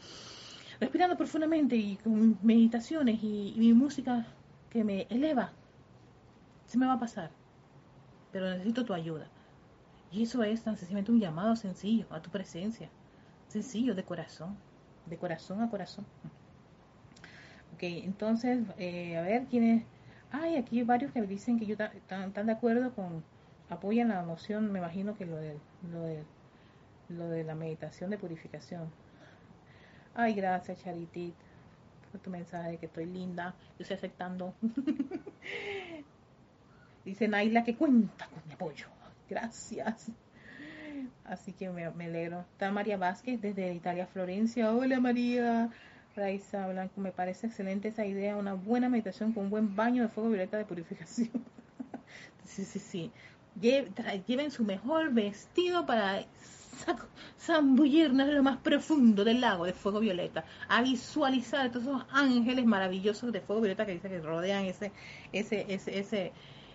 respirando profundamente y con meditaciones y, mi música que me eleva, se me va a pasar. Pero necesito tu ayuda. Y eso es tan sencillamente un llamado sencillo a tu presencia. Sencillo, de corazón. De corazón a corazón. Ok, entonces, eh, a ver, ¿quiénes? Hay aquí varios que dicen que yo están de acuerdo con apoyan la noción, me imagino que lo de, lo de, lo de la meditación de purificación. Ay, gracias, Charitit, por tu mensaje, que estoy linda, yo estoy aceptando. *laughs* Dice Naila que cuenta con mi apoyo. Gracias. Así que me, alegro. Está María Vázquez desde Italia, Florencia. Hola María. Raiza Blanco, me parece excelente esa idea, una buena meditación con un buen baño de fuego violeta de purificación. *laughs* sí, sí, sí lleven su mejor vestido para zambullirnos en lo más profundo del lago de fuego violeta, a visualizar todos esos ángeles maravillosos de fuego violeta que dice que rodean ese, ese, ese, ese,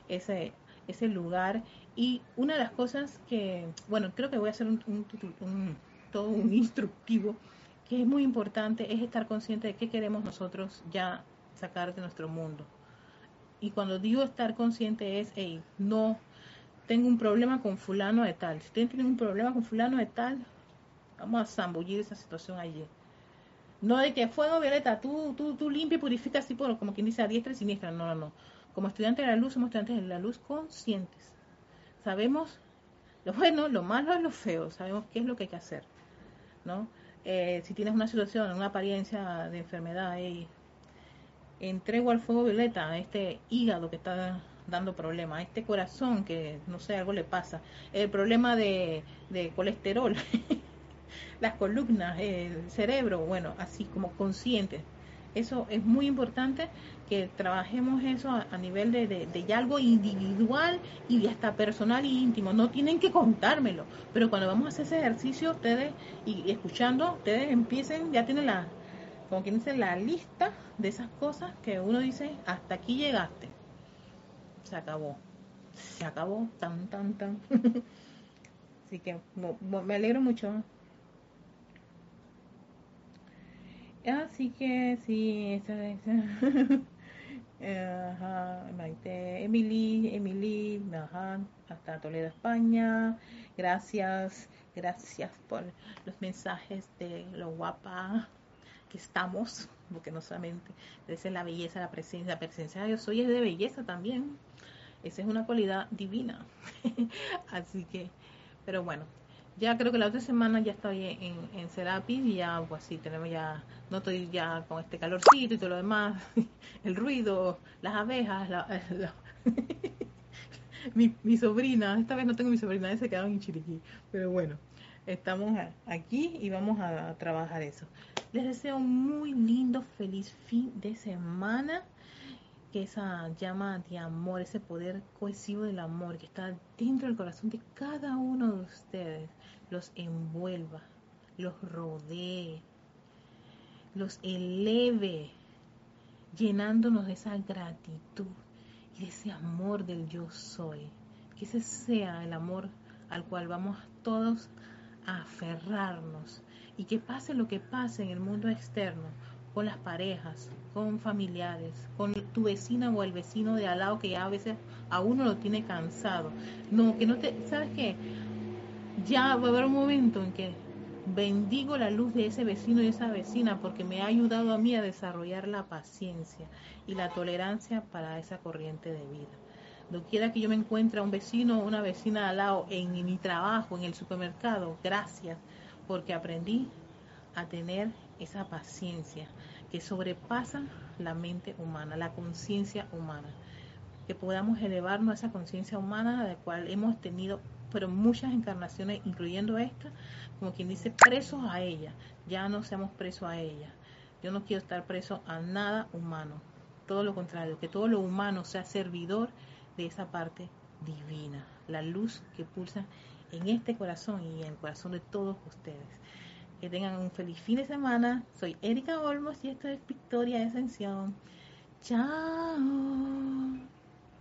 ese, ese lugar. Y una de las cosas que, bueno, creo que voy a hacer un, un, todo un instructivo, que es muy importante, es estar consciente de qué queremos nosotros ya sacar de nuestro mundo. Y cuando digo estar consciente es, hey, no tengo un problema con fulano de tal. Si ustedes tienen un problema con fulano de tal, vamos a zambullir esa situación allí. No de que fuego violeta, tú, tú, tú limpia y purifica así por, como quien dice a diestra y siniestra. No, no, no. Como estudiantes de la luz, somos estudiantes de la luz conscientes. Sabemos lo bueno, lo malo y lo feo. Sabemos qué es lo que hay que hacer. ¿no? Eh, si tienes una situación, una apariencia de enfermedad, y entrego al fuego violeta a este hígado que está dando problemas, este corazón que no sé, algo le pasa, el problema de, de colesterol, *laughs* las columnas, el cerebro, bueno, así como consciente. Eso es muy importante que trabajemos eso a, nivel de, de, algo individual y hasta personal y íntimo. No tienen que contármelo, pero cuando vamos a hacer ese ejercicio, ustedes, y, escuchando, ustedes empiecen, ya tienen la, como quien dice, la lista de esas cosas que uno dice, hasta aquí llegaste se acabó. Se acabó, tan, tan, tan. *laughs* Así que me alegro mucho. Así que sí, esa. *laughs* Ajá, Emily, Emily, ajá, hasta Toledo, España. Gracias. Gracias por los mensajes de lo guapa que estamos, porque no solamente es la belleza, la presencia, la presencia de Dios soy es de belleza también. Esa es una cualidad divina. *laughs* Así que, pero bueno, ya creo que la otra semana ya estoy en, en Serapis y ya, pues sí, tenemos ya, no estoy ya con este calorcito y todo lo demás, *laughs* el ruido, las abejas, *laughs* mi, mi, sobrina, esta vez no tengo mi sobrina, se quedaron en Chiriquí, pero bueno, estamos aquí y vamos a trabajar eso. Les deseo un muy lindo, feliz fin de semana que esa llama de amor, ese poder cohesivo del amor que está dentro del corazón de cada uno de ustedes, los envuelva, los rodee, los eleve, llenándonos de esa gratitud y de ese amor del yo soy. Que ese sea el amor al cual vamos todos a aferrarnos y que pase lo que pase en el mundo externo, con las parejas, con familiares, con tu vecina o el vecino de al lado que ya a veces a uno lo tiene cansado. No, que no te, ¿sabes qué? Ya va a haber un momento en que bendigo la luz de ese vecino y esa vecina porque me ha ayudado a mí a desarrollar la paciencia y la tolerancia para esa corriente de vida. No quiera que yo me encuentre a un vecino o una vecina al lado en mi trabajo, en el supermercado, gracias, porque aprendí a tener esa paciencia que sobrepasa la mente humana, la conciencia humana. Que podamos elevarnos a esa conciencia humana de la cual hemos tenido pero muchas encarnaciones, incluyendo esta, como quien dice, presos a ella. Ya no seamos presos a ella. Yo no quiero estar preso a nada humano. Todo lo contrario, que todo lo humano sea servidor de esa parte divina, la luz que pulsa en este corazón y en el corazón de todos ustedes. Que tengan un feliz fin de semana. Soy Erika Olmos y esto es Victoria de Ascensión. Chao.